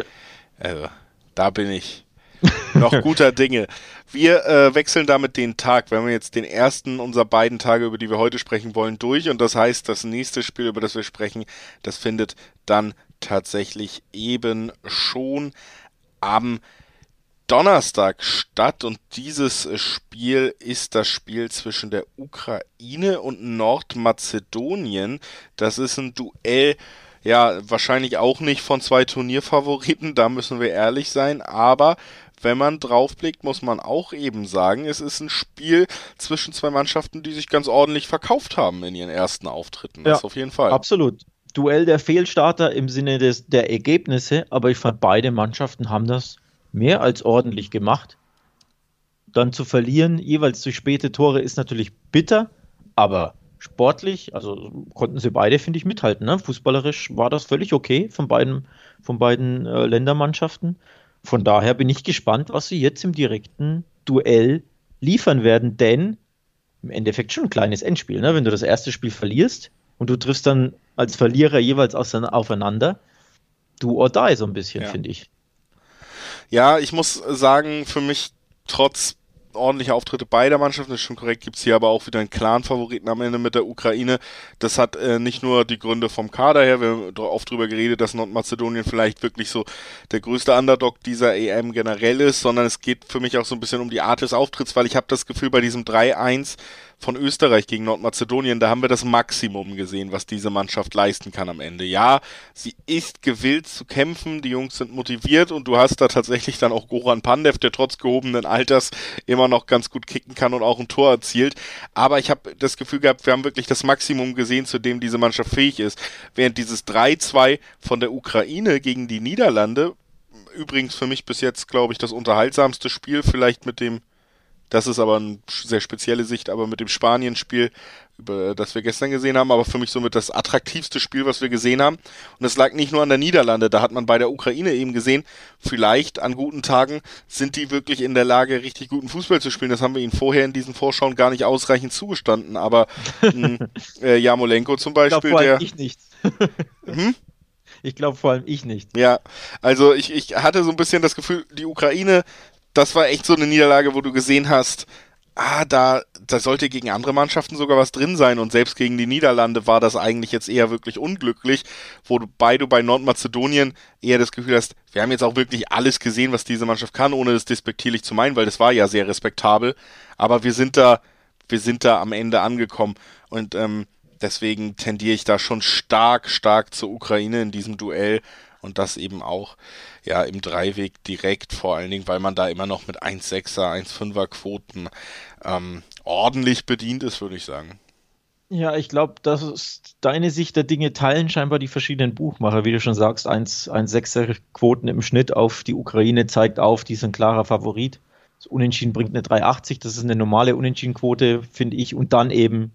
also, da bin ich noch guter Dinge. Wir äh, wechseln damit den Tag. Wir haben jetzt den ersten unserer beiden Tage, über die wir heute sprechen wollen, durch. Und das heißt, das nächste Spiel, über das wir sprechen, das findet dann tatsächlich eben schon am Donnerstag statt. Und dieses Spiel ist das Spiel zwischen der Ukraine und Nordmazedonien. Das ist ein Duell ja, wahrscheinlich auch nicht von zwei Turnierfavoriten, da müssen wir ehrlich sein, aber wenn man draufblickt, muss man auch eben sagen, es ist ein Spiel zwischen zwei Mannschaften, die sich ganz ordentlich verkauft haben in ihren ersten Auftritten. Das ja, auf jeden Fall. Absolut. Duell der Fehlstarter im Sinne des, der Ergebnisse, aber ich fand, beide Mannschaften haben das mehr als ordentlich gemacht. Dann zu verlieren, jeweils durch späte Tore, ist natürlich bitter, aber sportlich, also konnten sie beide, finde ich, mithalten. Ne? Fußballerisch war das völlig okay von beiden, von beiden äh, Ländermannschaften. Von daher bin ich gespannt, was sie jetzt im direkten Duell liefern werden, denn im Endeffekt schon ein kleines Endspiel. Ne? Wenn du das erste Spiel verlierst und du triffst dann als Verlierer jeweils aufeinander, du or die so ein bisschen, ja. finde ich. Ja, ich muss sagen, für mich trotz ordentliche Auftritte beider Mannschaften, das ist schon korrekt, gibt's hier aber auch wieder einen klaren Favoriten am Ende mit der Ukraine. Das hat äh, nicht nur die Gründe vom Kader her, wir haben oft drüber geredet, dass Nordmazedonien vielleicht wirklich so der größte Underdog dieser EM generell ist, sondern es geht für mich auch so ein bisschen um die Art des Auftritts, weil ich habe das Gefühl, bei diesem 3-1 von Österreich gegen Nordmazedonien, da haben wir das Maximum gesehen, was diese Mannschaft leisten kann am Ende. Ja, sie ist gewillt zu kämpfen, die Jungs sind motiviert und du hast da tatsächlich dann auch Goran Pandev, der trotz gehobenen Alters immer noch ganz gut kicken kann und auch ein Tor erzielt. Aber ich habe das Gefühl gehabt, wir haben wirklich das Maximum gesehen, zu dem diese Mannschaft fähig ist. Während dieses 3-2 von der Ukraine gegen die Niederlande, übrigens für mich bis jetzt, glaube ich, das unterhaltsamste Spiel, vielleicht mit dem Das ist aber eine sehr spezielle Sicht, aber mit dem Spanien-Spiel, das wir gestern gesehen haben, aber für mich somit das attraktivste Spiel, was wir gesehen haben. Und es lag nicht nur an der Niederlande, da hat man bei der Ukraine eben gesehen, vielleicht an guten Tagen sind die wirklich in der Lage, richtig guten Fußball zu spielen. Das haben wir ihnen vorher in diesen Vorschauen gar nicht ausreichend zugestanden. Aber mh, äh, Jamolenko zum Beispiel, ich der. Ich nicht. hm? Ich glaube vor allem ich nicht. Ja, also ich, ich hatte so ein bisschen das Gefühl, die Ukraine, das war echt so eine Niederlage, wo du gesehen hast, ah, da, da sollte gegen andere Mannschaften sogar was drin sein. Und selbst gegen die Niederlande war das eigentlich jetzt eher wirklich unglücklich, wobei du bei Nordmazedonien eher das Gefühl hast, wir haben jetzt auch wirklich alles gesehen, was diese Mannschaft kann, ohne das despektierlich zu meinen, weil das war ja sehr respektabel, aber wir sind da, wir sind da am Ende angekommen. Und ähm, Deswegen tendiere ich da schon stark, stark zur Ukraine in diesem Duell. Und das eben auch ja im Dreiweg direkt, vor allen Dingen, weil man da immer noch mit 1,6er, 1,5er Quoten ähm, ordentlich bedient ist, würde ich sagen. Ja, ich glaube, das ist deine Sicht der Dinge teilen scheinbar die verschiedenen Buchmacher. Wie du schon sagst, 1,6er Quoten im Schnitt auf die Ukraine zeigt auf, die ist ein klarer Favorit. Das Unentschieden bringt eine 3,80, das ist eine normale Unentschiedenquote, finde ich. Und dann eben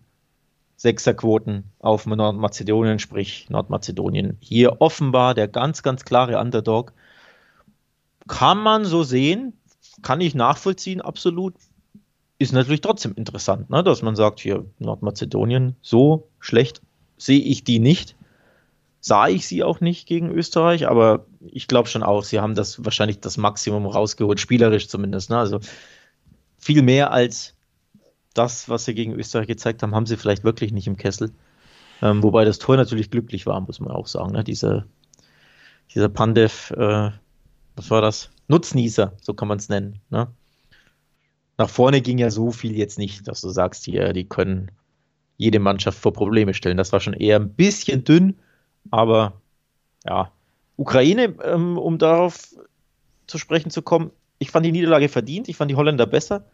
Sechserquoten auf Nordmazedonien, sprich Nordmazedonien. Hier offenbar der ganz, ganz klare Underdog. Kann man so sehen, kann ich nachvollziehen, absolut. Ist natürlich trotzdem interessant, ne? dass man sagt, hier Nordmazedonien, so schlecht sehe ich die nicht. Sah ich sie auch nicht gegen Österreich, aber ich glaube schon auch, sie haben das wahrscheinlich das Maximum rausgeholt, spielerisch zumindest. Ne? Also viel mehr als das, was sie gegen Österreich gezeigt haben, haben sie vielleicht wirklich nicht im Kessel. Ähm, wobei das Tor natürlich glücklich war, muss man auch sagen. Ne? Diese, dieser Pandev, äh, was war das? Nutznießer, so kann man es nennen. Ne? Nach vorne ging ja so viel jetzt nicht, dass du sagst, hier, die können jede Mannschaft vor Probleme stellen. Das war schon eher ein bisschen dünn, aber ja. Ukraine, ähm, um darauf zu sprechen zu kommen, ich fand die Niederlage verdient, ich fand die Holländer besser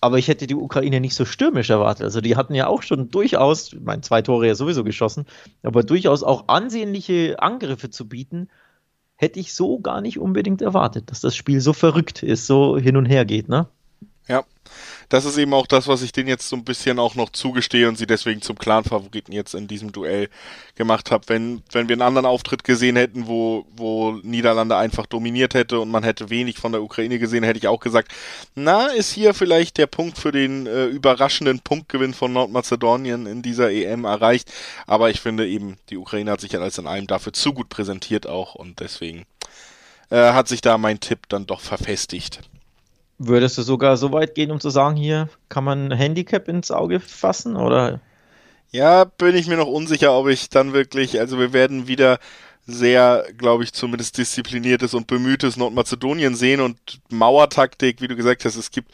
aber ich hätte die Ukraine nicht so stürmisch erwartet. Also die hatten ja auch schon durchaus, ich meine, zwei Tore ja sowieso geschossen, aber durchaus auch ansehnliche Angriffe zu bieten, hätte ich so gar nicht unbedingt erwartet, dass das Spiel so verrückt ist, so hin und her geht, ne? Ja, das ist eben auch das, was ich denen jetzt so ein bisschen auch noch zugestehe und sie deswegen zum Clan-Favoriten jetzt in diesem Duell gemacht habe. Wenn, wenn wir einen anderen Auftritt gesehen hätten, wo, wo Niederlande einfach dominiert hätte und man hätte wenig von der Ukraine gesehen, hätte ich auch gesagt, na, ist hier vielleicht der Punkt für den äh, überraschenden Punktgewinn von Nordmazedonien in dieser EM erreicht. Aber ich finde eben, die Ukraine hat sich ja als in allem dafür zu gut präsentiert auch und deswegen äh, hat sich da mein Tipp dann doch verfestigt. Würdest du sogar so weit gehen, um zu sagen, hier kann man ein Handicap ins Auge fassen, oder? Ja, bin ich mir noch unsicher, ob ich dann wirklich, also wir werden wieder sehr, glaube ich, zumindest diszipliniertes und bemühtes Nordmazedonien sehen und Mauertaktik, wie du gesagt hast, es gibt,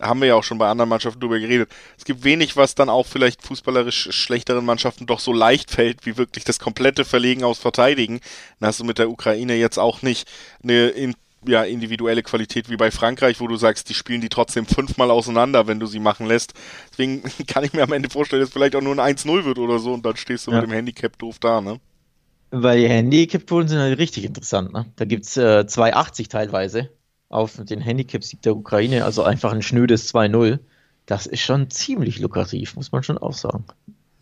haben wir ja auch schon bei anderen Mannschaften drüber geredet, es gibt wenig, was dann auch vielleicht fußballerisch schlechteren Mannschaften doch so leicht fällt, wie wirklich das komplette Verlegen aus Verteidigen. Dann hast du mit der Ukraine jetzt auch nicht eine ja, individuelle Qualität wie bei Frankreich, wo du sagst, die spielen die trotzdem fünfmal auseinander, wenn du sie machen lässt. Deswegen kann ich mir am Ende vorstellen, dass es vielleicht auch nur ein 1-0 wird oder so und dann stehst du ja. mit dem Handicap doof da, ne? Weil die Handicap-Quoten sind halt richtig interessant, ne? Da gibt es äh, 2,80 teilweise auf den Handicap-Sieg der Ukraine, also einfach ein schnödes 2-0. Das ist schon ziemlich lukrativ, muss man schon auch sagen.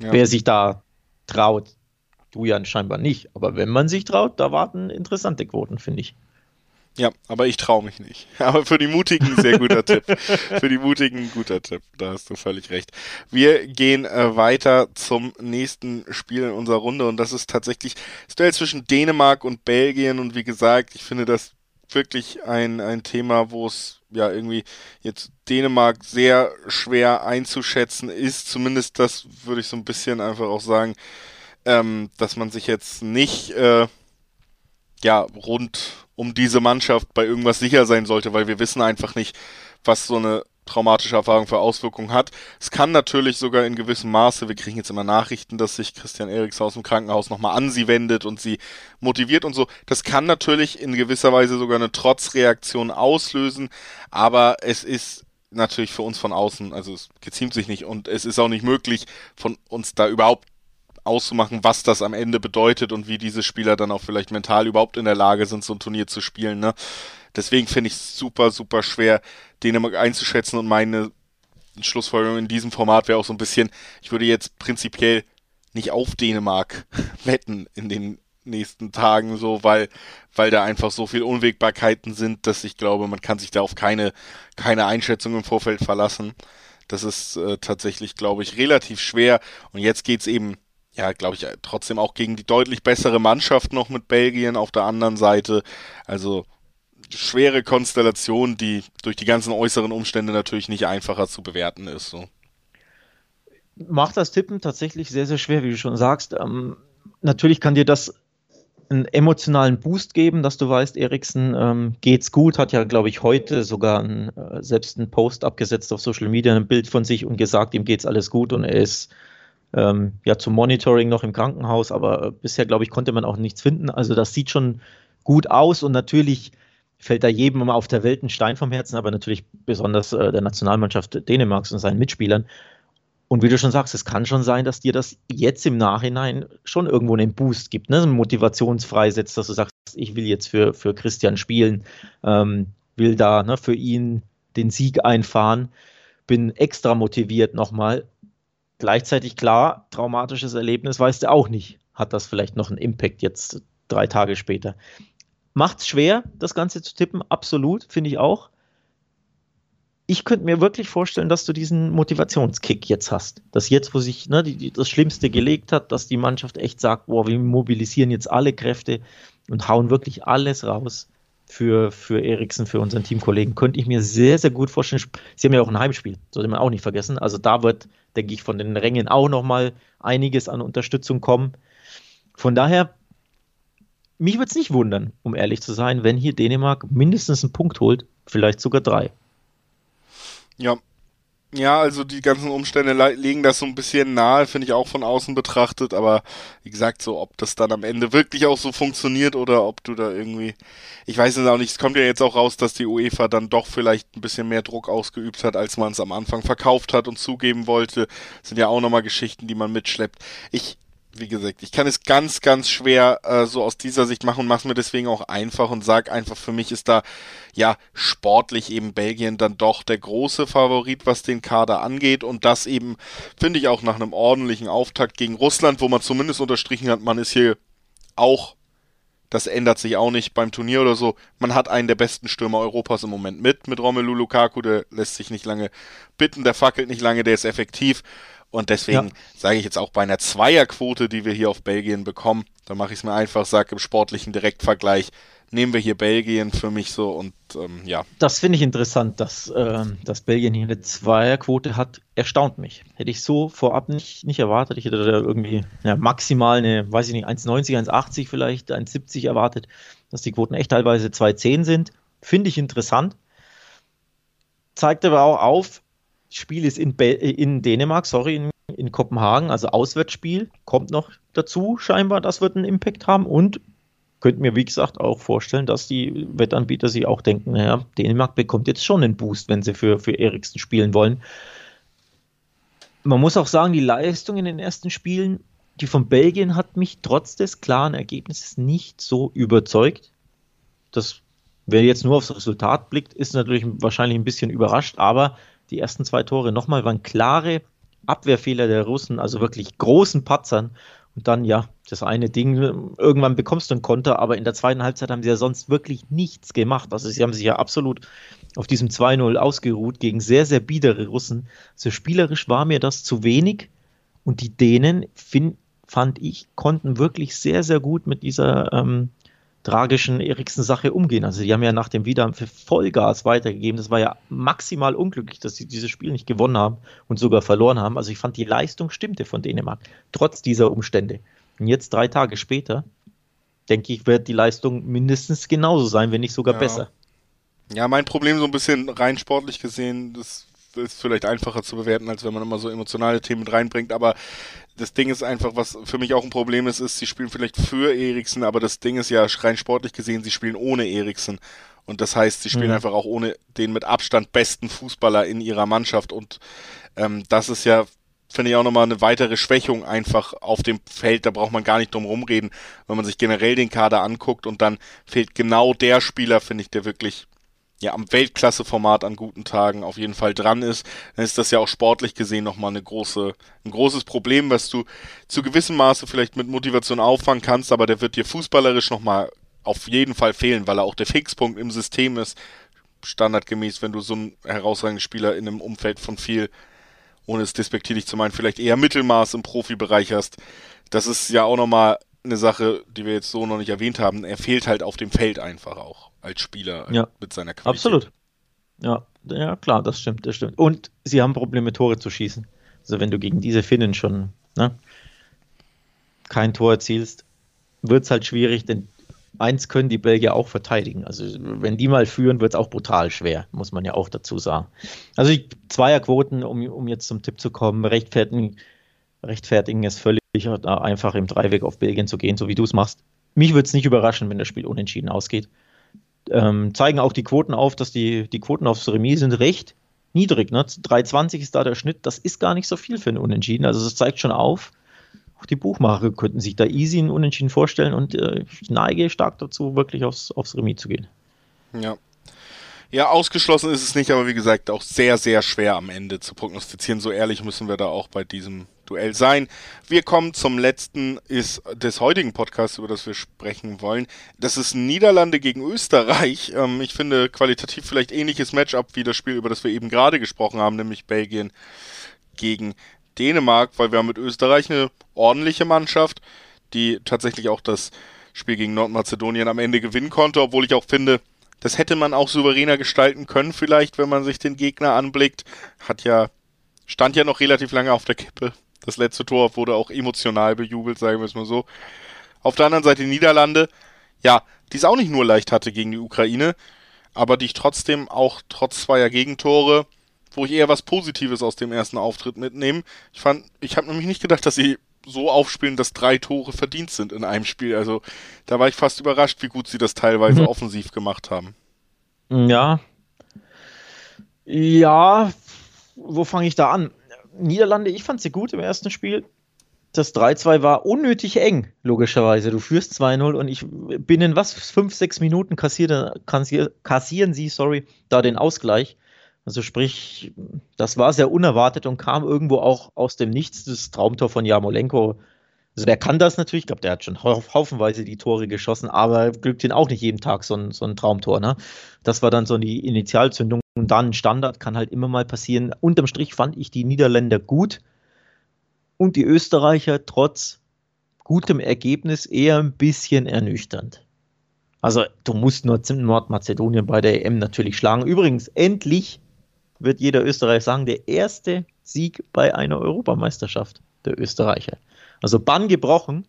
Ja. Wer sich da traut, du ja scheinbar nicht, aber wenn man sich traut, da warten interessante Quoten, finde ich. Ja, aber ich traue mich nicht. Aber für die Mutigen sehr guter Tipp. Für die Mutigen guter Tipp. Da hast du völlig recht. Wir gehen äh, weiter zum nächsten Spiel in unserer Runde und das ist tatsächlich das Duell zwischen Dänemark und Belgien und wie gesagt, ich finde das wirklich ein, ein Thema, wo es ja irgendwie jetzt Dänemark sehr schwer einzuschätzen ist. Zumindest das würde ich so ein bisschen einfach auch sagen, ähm, dass man sich jetzt nicht äh, ja rund um diese Mannschaft bei irgendwas sicher sein sollte, weil wir wissen einfach nicht, was so eine traumatische Erfahrung für Auswirkungen hat. Es kann natürlich sogar in gewissem Maße, wir kriegen jetzt immer Nachrichten, dass sich Christian Eriks aus dem Krankenhaus nochmal an sie wendet und sie motiviert und so. Das kann natürlich in gewisser Weise sogar eine Trotzreaktion auslösen, aber es ist natürlich für uns von außen, also es geziemt sich nicht und es ist auch nicht möglich, von uns da überhaupt auszumachen, was das am Ende bedeutet und wie diese Spieler dann auch vielleicht mental überhaupt in der Lage sind, so ein Turnier zu spielen. Ne? Deswegen finde ich es super, super schwer, Dänemark einzuschätzen und meine Schlussfolgerung in diesem Format wäre auch so ein bisschen, ich würde jetzt prinzipiell nicht auf Dänemark wetten in den nächsten Tagen so, weil, weil da einfach so viel Unwägbarkeiten sind, dass ich glaube, man kann sich da auf keine, keine Einschätzung im Vorfeld verlassen. Das ist äh, tatsächlich, glaube ich, relativ schwer. Und jetzt geht's eben, ja, glaube ich, trotzdem auch gegen die deutlich bessere Mannschaft noch mit Belgien auf der anderen Seite. Also schwere Konstellation, die durch die ganzen äußeren Umstände natürlich nicht einfacher zu bewerten ist. So. Macht das Tippen tatsächlich sehr, sehr schwer, wie du schon sagst. Ähm, natürlich kann dir das einen emotionalen Boost geben, dass du weißt, Eriksen ähm, geht's gut, hat ja, glaube ich, heute sogar ein, äh, selbst einen Post abgesetzt auf Social Media, ein Bild von sich und gesagt, ihm geht's alles gut und er ist ähm, ja zum Monitoring noch im Krankenhaus, aber äh, bisher, glaube ich, konnte man auch nichts finden. Also das sieht schon gut aus und natürlich fällt da jedem auf der Welt ein Stein vom Herzen, aber natürlich besonders äh, der Nationalmannschaft Dänemarks und seinen Mitspielern. Und wie du schon sagst, es kann schon sein, dass dir das jetzt im Nachhinein schon irgendwo einen Boost gibt, ne? einen Motivationsfreisetz, dass du sagst, ich will jetzt für, für Christian spielen, ähm, will da ne, für ihn den Sieg einfahren, bin extra motiviert nochmal. Gleichzeitig klar, traumatisches Erlebnis weißt du auch nicht. Hat das vielleicht noch einen Impact jetzt drei Tage später? Macht es schwer, das Ganze zu tippen, absolut, finde ich auch ich könnte mir wirklich vorstellen, dass du diesen Motivationskick jetzt hast. Dass jetzt, wo sich ne, die, die, das Schlimmste gelegt hat, dass die Mannschaft echt sagt, boah, wir mobilisieren jetzt alle Kräfte und hauen wirklich alles raus für, für Eriksen, für unseren Teamkollegen. Könnte ich mir sehr, sehr gut vorstellen. Sie haben ja auch ein Heimspiel, sollte man auch nicht vergessen. Also da wird, denke ich, von den Rängen auch nochmal einiges an Unterstützung kommen. Von daher, mich würde es nicht wundern, um ehrlich zu sein, wenn hier Dänemark mindestens einen Punkt holt, vielleicht sogar drei. Ja. Ja, also die ganzen Umstände legen das so ein bisschen nahe, finde ich auch von außen betrachtet, aber wie gesagt, so ob das dann am Ende wirklich auch so funktioniert oder ob du da irgendwie, ich weiß es auch nicht, es kommt ja jetzt auch raus, dass die UEFA dann doch vielleicht ein bisschen mehr Druck ausgeübt hat, als man es am Anfang verkauft hat und zugeben wollte. Das sind ja auch nochmal Geschichten, die man mitschleppt. Ich, wie gesagt, ich kann es ganz, ganz schwer äh, so aus dieser Sicht machen und mache mir deswegen auch einfach und sag einfach, für mich ist da ja sportlich eben Belgien dann doch der große Favorit, was den Kader angeht und das eben finde ich auch nach einem ordentlichen Auftakt gegen Russland, wo man zumindest unterstrichen hat, man ist hier auch das ändert sich auch nicht beim Turnier oder so. Man hat einen der besten Stürmer Europas im Moment mit, mit Romelu Lukaku, der lässt sich nicht lange bitten, der fackelt nicht lange, der ist effektiv. Und deswegen ja. sage ich jetzt auch bei einer Zweierquote, die wir hier auf Belgien bekommen, da mache ich es mir einfach, sage im sportlichen Direktvergleich, nehmen wir hier Belgien für mich so und ähm, ja. Das finde ich interessant, dass, äh, dass Belgien hier eine Zweierquote hat, erstaunt mich. Hätte ich so vorab nicht, nicht erwartet. Ich hätte da irgendwie ja, maximal eine, weiß ich nicht, 1,90, 1,80 vielleicht, 1,70 erwartet, dass die Quoten echt teilweise 2,10 sind. Finde ich interessant. Zeigt aber auch auf, Spiel ist in, Be in Dänemark, sorry, in, in Kopenhagen, also Auswärtsspiel, kommt noch dazu scheinbar, das wird einen Impact haben und könnte mir, wie gesagt, auch vorstellen, dass die Wettanbieter sich auch denken, naja, Dänemark bekommt jetzt schon einen Boost, wenn sie für, für Eriksen spielen wollen. Man muss auch sagen, die Leistung in den ersten Spielen, die von Belgien hat mich trotz des klaren Ergebnisses nicht so überzeugt. Das, wer jetzt nur aufs Resultat blickt, ist natürlich wahrscheinlich ein bisschen überrascht, aber die ersten zwei Tore nochmal waren klare Abwehrfehler der Russen, also wirklich großen Patzern. Und dann, ja, das eine Ding, irgendwann bekommst du einen Konter, aber in der zweiten Halbzeit haben sie ja sonst wirklich nichts gemacht. Also sie haben sich ja absolut auf diesem 2-0 ausgeruht gegen sehr, sehr biedere Russen. Also spielerisch war mir das zu wenig. Und die Dänen, find, fand ich, konnten wirklich sehr, sehr gut mit dieser ähm, tragischen Eriksen-Sache umgehen. Also die haben ja nach dem Wiederanpfiff Vollgas weitergegeben. Das war ja maximal unglücklich, dass sie dieses Spiel nicht gewonnen haben und sogar verloren haben. Also ich fand, die Leistung stimmte von Dänemark, trotz dieser Umstände. Und jetzt drei Tage später, denke ich, wird die Leistung mindestens genauso sein, wenn nicht sogar ja. besser. Ja, mein Problem so ein bisschen rein sportlich gesehen, das ist vielleicht einfacher zu bewerten, als wenn man immer so emotionale Themen mit reinbringt, aber das Ding ist einfach, was für mich auch ein Problem ist, ist, sie spielen vielleicht für Eriksen, aber das Ding ist ja rein sportlich gesehen, sie spielen ohne Eriksen. Und das heißt, sie spielen mhm. einfach auch ohne den mit Abstand besten Fußballer in ihrer Mannschaft. Und ähm, das ist ja finde ich auch nochmal eine weitere Schwächung einfach auf dem Feld. Da braucht man gar nicht drum rumreden, wenn man sich generell den Kader anguckt und dann fehlt genau der Spieler, finde ich, der wirklich ja am Weltklasse-Format an guten Tagen auf jeden Fall dran ist, dann ist das ja auch sportlich gesehen nochmal eine große, ein großes Problem, was du zu gewissem Maße vielleicht mit Motivation auffangen kannst, aber der wird dir fußballerisch nochmal auf jeden Fall fehlen, weil er auch der Fixpunkt im System ist, standardgemäß, wenn du so einen herausragenden Spieler in einem Umfeld von viel, ohne es despektierlich zu meinen, vielleicht eher Mittelmaß im Profibereich hast. Das ist ja auch nochmal eine Sache, die wir jetzt so noch nicht erwähnt haben. Er fehlt halt auf dem Feld einfach auch als Spieler ja. mit seiner Qualität. Absolut. Ja, ja, klar, das stimmt, das stimmt. Und sie haben Probleme, Tore zu schießen. Also wenn du gegen diese Finnen schon ne, kein Tor erzielst, wird es halt schwierig, denn eins können die Belgier auch verteidigen. Also wenn die mal führen, wird es auch brutal schwer, muss man ja auch dazu sagen. Also die Zweierquoten, um, um jetzt zum Tipp zu kommen, rechtfertigen, rechtfertigen es völlig einfach im Dreiweg auf Belgien zu gehen, so wie du es machst. Mich würde es nicht überraschen, wenn das Spiel unentschieden ausgeht. Ähm, zeigen auch die Quoten auf, dass die, die Quoten aufs Remis sind recht niedrig. Ne? 3,20 ist da der Schnitt. Das ist gar nicht so viel für ein Unentschieden. Also es zeigt schon auf, auch die Buchmacher könnten sich da easy einen Unentschieden vorstellen und äh, ich neige stark dazu, wirklich aufs, aufs Remis zu gehen. Ja. Ja, ausgeschlossen ist es nicht, aber wie gesagt, auch sehr, sehr schwer am Ende zu prognostizieren. So ehrlich müssen wir da auch bei diesem Duell sein. Wir kommen zum letzten ist des heutigen Podcasts, über das wir sprechen wollen. Das ist Niederlande gegen Österreich. Ähm, ich finde qualitativ vielleicht ähnliches Matchup wie das Spiel, über das wir eben gerade gesprochen haben, nämlich Belgien gegen Dänemark, weil wir haben mit Österreich eine ordentliche Mannschaft, die tatsächlich auch das Spiel gegen Nordmazedonien am Ende gewinnen konnte, obwohl ich auch finde, das hätte man auch souveräner gestalten können, vielleicht, wenn man sich den Gegner anblickt. Hat ja, stand ja noch relativ lange auf der Kippe. Das letzte Tor wurde auch emotional bejubelt, sagen wir es mal so. Auf der anderen Seite die Niederlande, ja, die es auch nicht nur leicht hatte gegen die Ukraine, aber die ich trotzdem auch trotz zweier Gegentore wo ich eher was Positives aus dem ersten Auftritt mitnehme. Ich fand, ich habe nämlich nicht gedacht, dass sie so aufspielen, dass drei Tore verdient sind in einem Spiel. Also da war ich fast überrascht, wie gut sie das teilweise mhm. offensiv gemacht haben. Ja. Ja, wo fange ich da an? Niederlande, ich fand sie gut im ersten Spiel. Das 3-2 war unnötig eng, logischerweise. Du führst 2-0 und ich binnen was, 5, 6 Minuten kassieren, kassieren sie, sorry, da den Ausgleich. Also sprich, das war sehr unerwartet und kam irgendwo auch aus dem Nichts, das Traumtor von Jamolenko. Also der kann das natürlich, ich glaube, der hat schon haufenweise die Tore geschossen, aber glückt ihn auch nicht jeden Tag so ein, so ein Traumtor. Ne? Das war dann so die Initialzündung. Und dann Standard kann halt immer mal passieren. Unterm Strich fand ich die Niederländer gut und die Österreicher trotz gutem Ergebnis eher ein bisschen ernüchternd. Also du musst nur Nordmazedonien bei der EM natürlich schlagen. Übrigens, endlich wird jeder Österreicher sagen, der erste Sieg bei einer Europameisterschaft der Österreicher. Also Bann gebrochen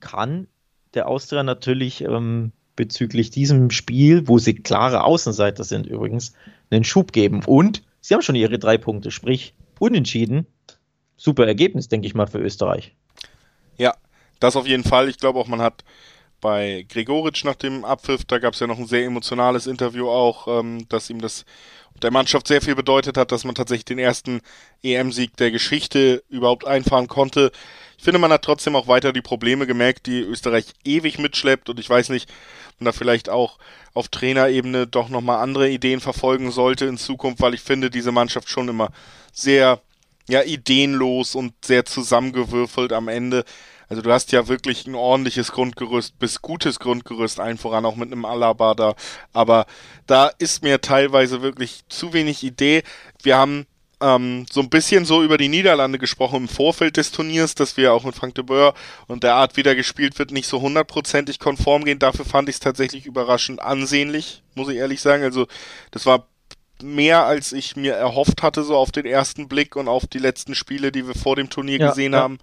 kann der Austria natürlich ähm, bezüglich diesem Spiel, wo sie klare Außenseiter sind übrigens, einen Schub geben. Und sie haben schon ihre drei Punkte, sprich unentschieden. Super Ergebnis, denke ich mal, für Österreich. Ja, das auf jeden Fall. Ich glaube auch, man hat bei Gregoritsch nach dem Abpfiff, da gab es ja noch ein sehr emotionales Interview auch, ähm, dass ihm das der Mannschaft sehr viel bedeutet hat, dass man tatsächlich den ersten EM-Sieg der Geschichte überhaupt einfahren konnte. Ich finde, man hat trotzdem auch weiter die Probleme gemerkt, die Österreich ewig mitschleppt und ich weiß nicht, ob man da vielleicht auch auf Trainerebene doch nochmal andere Ideen verfolgen sollte in Zukunft, weil ich finde, diese Mannschaft schon immer sehr, ja, ideenlos und sehr zusammengewürfelt am Ende. Also du hast ja wirklich ein ordentliches Grundgerüst bis gutes Grundgerüst, allen voran auch mit einem Alaba da. Aber da ist mir teilweise wirklich zu wenig Idee. Wir haben ähm, so ein bisschen so über die Niederlande gesprochen im Vorfeld des Turniers, dass wir auch mit Frank de Boer und der Art, wie da gespielt wird, nicht so hundertprozentig konform gehen. Dafür fand ich es tatsächlich überraschend ansehnlich, muss ich ehrlich sagen. Also das war mehr, als ich mir erhofft hatte, so auf den ersten Blick und auf die letzten Spiele, die wir vor dem Turnier ja, gesehen ja. haben.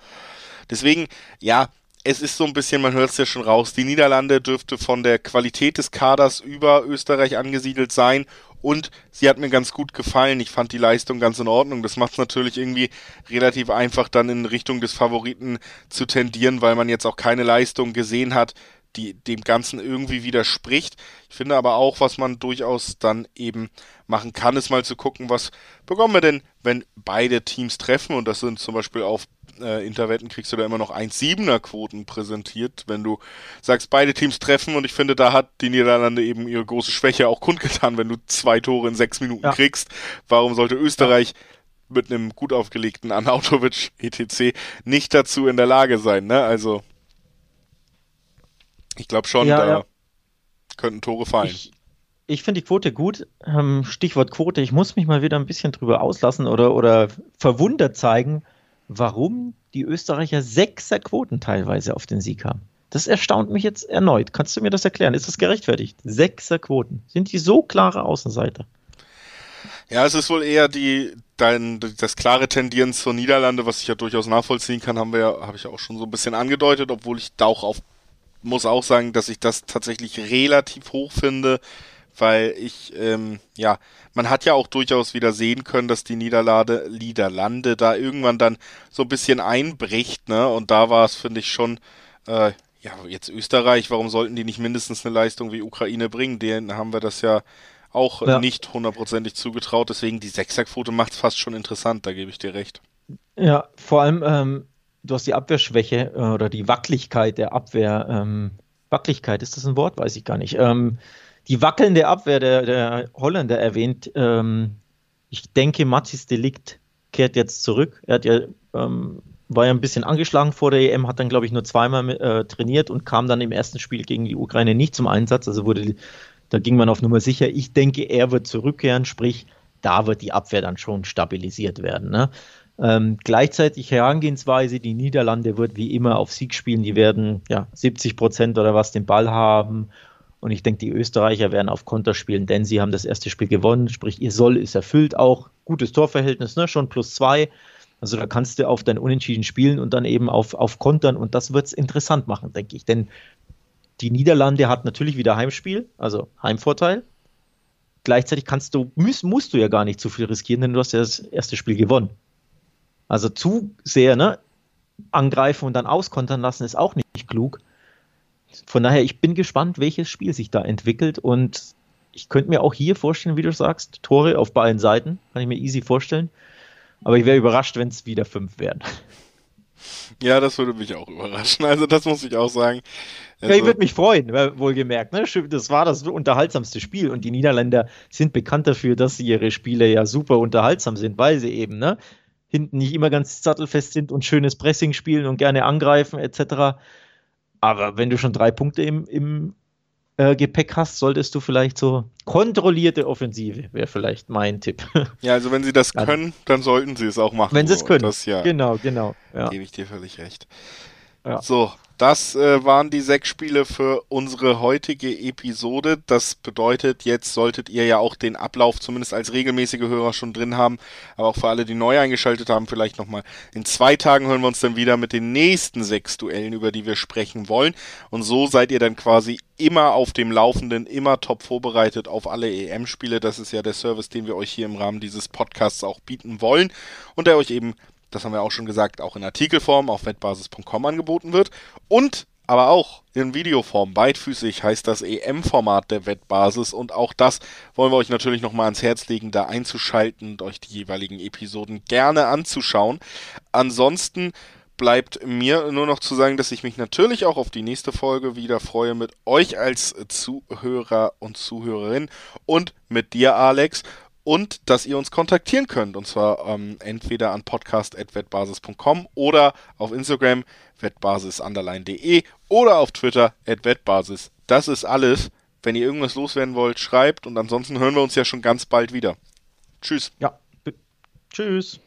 Deswegen, ja, es ist so ein bisschen, man hört es ja schon raus, die Niederlande dürfte von der Qualität des Kaders über Österreich angesiedelt sein und sie hat mir ganz gut gefallen. Ich fand die Leistung ganz in Ordnung. Das macht es natürlich irgendwie relativ einfach, dann in Richtung des Favoriten zu tendieren, weil man jetzt auch keine Leistung gesehen hat, die dem Ganzen irgendwie widerspricht. Ich finde aber auch, was man durchaus dann eben machen kann, ist mal zu gucken, was bekommen wir denn, wenn beide Teams treffen und das sind zum Beispiel auf äh, Interwetten kriegst du da immer noch 1,7er Quoten präsentiert, wenn du sagst, beide Teams treffen und ich finde, da hat die Niederlande eben ihre große Schwäche auch kundgetan, wenn du zwei Tore in sechs Minuten ja. kriegst. Warum sollte Österreich mit einem gut aufgelegten Anautovic etc. nicht dazu in der Lage sein, ne? Also ich glaube schon, ja, da könnten Tore fallen. Ich, ich finde die Quote gut. Ähm, Stichwort Quote, ich muss mich mal wieder ein bisschen drüber auslassen oder, oder verwundert zeigen, warum die Österreicher sechser Quoten teilweise auf den Sieg haben. Das erstaunt mich jetzt erneut. Kannst du mir das erklären? Ist das gerechtfertigt? Sechser Quoten. Sind die so klare Außenseiter? Ja, es ist wohl eher die, dein, das klare Tendieren zur Niederlande, was ich ja durchaus nachvollziehen kann, haben wir ja, habe ich auch schon so ein bisschen angedeutet, obwohl ich da auch auf, muss auch sagen, dass ich das tatsächlich relativ hoch finde, weil ich, ähm, ja, man hat ja auch durchaus wieder sehen können, dass die Niederlande, Niederlande da irgendwann dann so ein bisschen einbricht, ne? Und da war es, finde ich, schon, äh, ja, jetzt Österreich, warum sollten die nicht mindestens eine Leistung wie Ukraine bringen? Denen haben wir das ja auch ja. nicht hundertprozentig zugetraut, deswegen die Sechserquote macht es fast schon interessant, da gebe ich dir recht. Ja, vor allem, ähm, du hast die Abwehrschwäche äh, oder die Wackeligkeit der Abwehr. Ähm, Wackeligkeit, ist das ein Wort? Weiß ich gar nicht. Ähm, die wackelnde Abwehr der, der Holländer erwähnt. Ähm, ich denke, Mathis Delikt kehrt jetzt zurück. Er hat ja, ähm, war ja ein bisschen angeschlagen vor der EM, hat dann, glaube ich, nur zweimal äh, trainiert und kam dann im ersten Spiel gegen die Ukraine nicht zum Einsatz. Also wurde, da ging man auf Nummer sicher. Ich denke, er wird zurückkehren, sprich, da wird die Abwehr dann schon stabilisiert werden. Ne? Ähm, gleichzeitig Herangehensweise, die Niederlande wird wie immer auf Sieg spielen, die werden ja 70 Prozent oder was den Ball haben und ich denke, die Österreicher werden auf Konter spielen, denn sie haben das erste Spiel gewonnen. Sprich, ihr Soll ist erfüllt auch. Gutes Torverhältnis, ne? schon plus zwei. Also da kannst du auf dein Unentschieden spielen und dann eben auf, auf Kontern. Und das wird es interessant machen, denke ich. Denn die Niederlande hat natürlich wieder Heimspiel, also Heimvorteil. Gleichzeitig kannst du, musst, musst du ja gar nicht zu viel riskieren, denn du hast ja das erste Spiel gewonnen. Also zu sehr, ne? Angreifen und dann auskontern lassen ist auch nicht klug. Von daher, ich bin gespannt, welches Spiel sich da entwickelt und ich könnte mir auch hier vorstellen, wie du sagst, Tore auf beiden Seiten, kann ich mir easy vorstellen. Aber ich wäre überrascht, wenn es wieder fünf wären. Ja, das würde mich auch überraschen. Also das muss ich auch sagen. Also, ja, ich würde mich freuen, wohlgemerkt. Ne? Das war das unterhaltsamste Spiel und die Niederländer sind bekannt dafür, dass ihre Spiele ja super unterhaltsam sind, weil sie eben ne, hinten nicht immer ganz sattelfest sind und schönes Pressing spielen und gerne angreifen etc. Aber wenn du schon drei Punkte im, im äh, Gepäck hast, solltest du vielleicht so kontrollierte Offensive, wäre vielleicht mein Tipp. Ja, also wenn sie das können, dann sollten sie es auch machen. Wenn sie es können. Das, ja, genau, genau. Ja. Gebe ich dir völlig recht. Ja. So, das äh, waren die sechs Spiele für unsere heutige Episode. Das bedeutet, jetzt solltet ihr ja auch den Ablauf zumindest als regelmäßige Hörer schon drin haben. Aber auch für alle, die neu eingeschaltet haben, vielleicht nochmal. In zwei Tagen hören wir uns dann wieder mit den nächsten sechs Duellen, über die wir sprechen wollen. Und so seid ihr dann quasi immer auf dem Laufenden, immer top vorbereitet auf alle EM-Spiele. Das ist ja der Service, den wir euch hier im Rahmen dieses Podcasts auch bieten wollen. Und der euch eben das haben wir auch schon gesagt, auch in Artikelform auf wettbasis.com angeboten wird und aber auch in Videoform. Beidfüßig heißt das EM-Format der Wettbasis und auch das wollen wir euch natürlich nochmal ans Herz legen, da einzuschalten und euch die jeweiligen Episoden gerne anzuschauen. Ansonsten bleibt mir nur noch zu sagen, dass ich mich natürlich auch auf die nächste Folge wieder freue mit euch als Zuhörer und Zuhörerin und mit dir, Alex und dass ihr uns kontaktieren könnt. Und zwar ähm, entweder an podcast.wettbasis.com oder auf Instagram wettbasis_de oder auf Twitter wettbasis. Das ist alles. Wenn ihr irgendwas loswerden wollt, schreibt und ansonsten hören wir uns ja schon ganz bald wieder. Tschüss. Ja. Tschüss.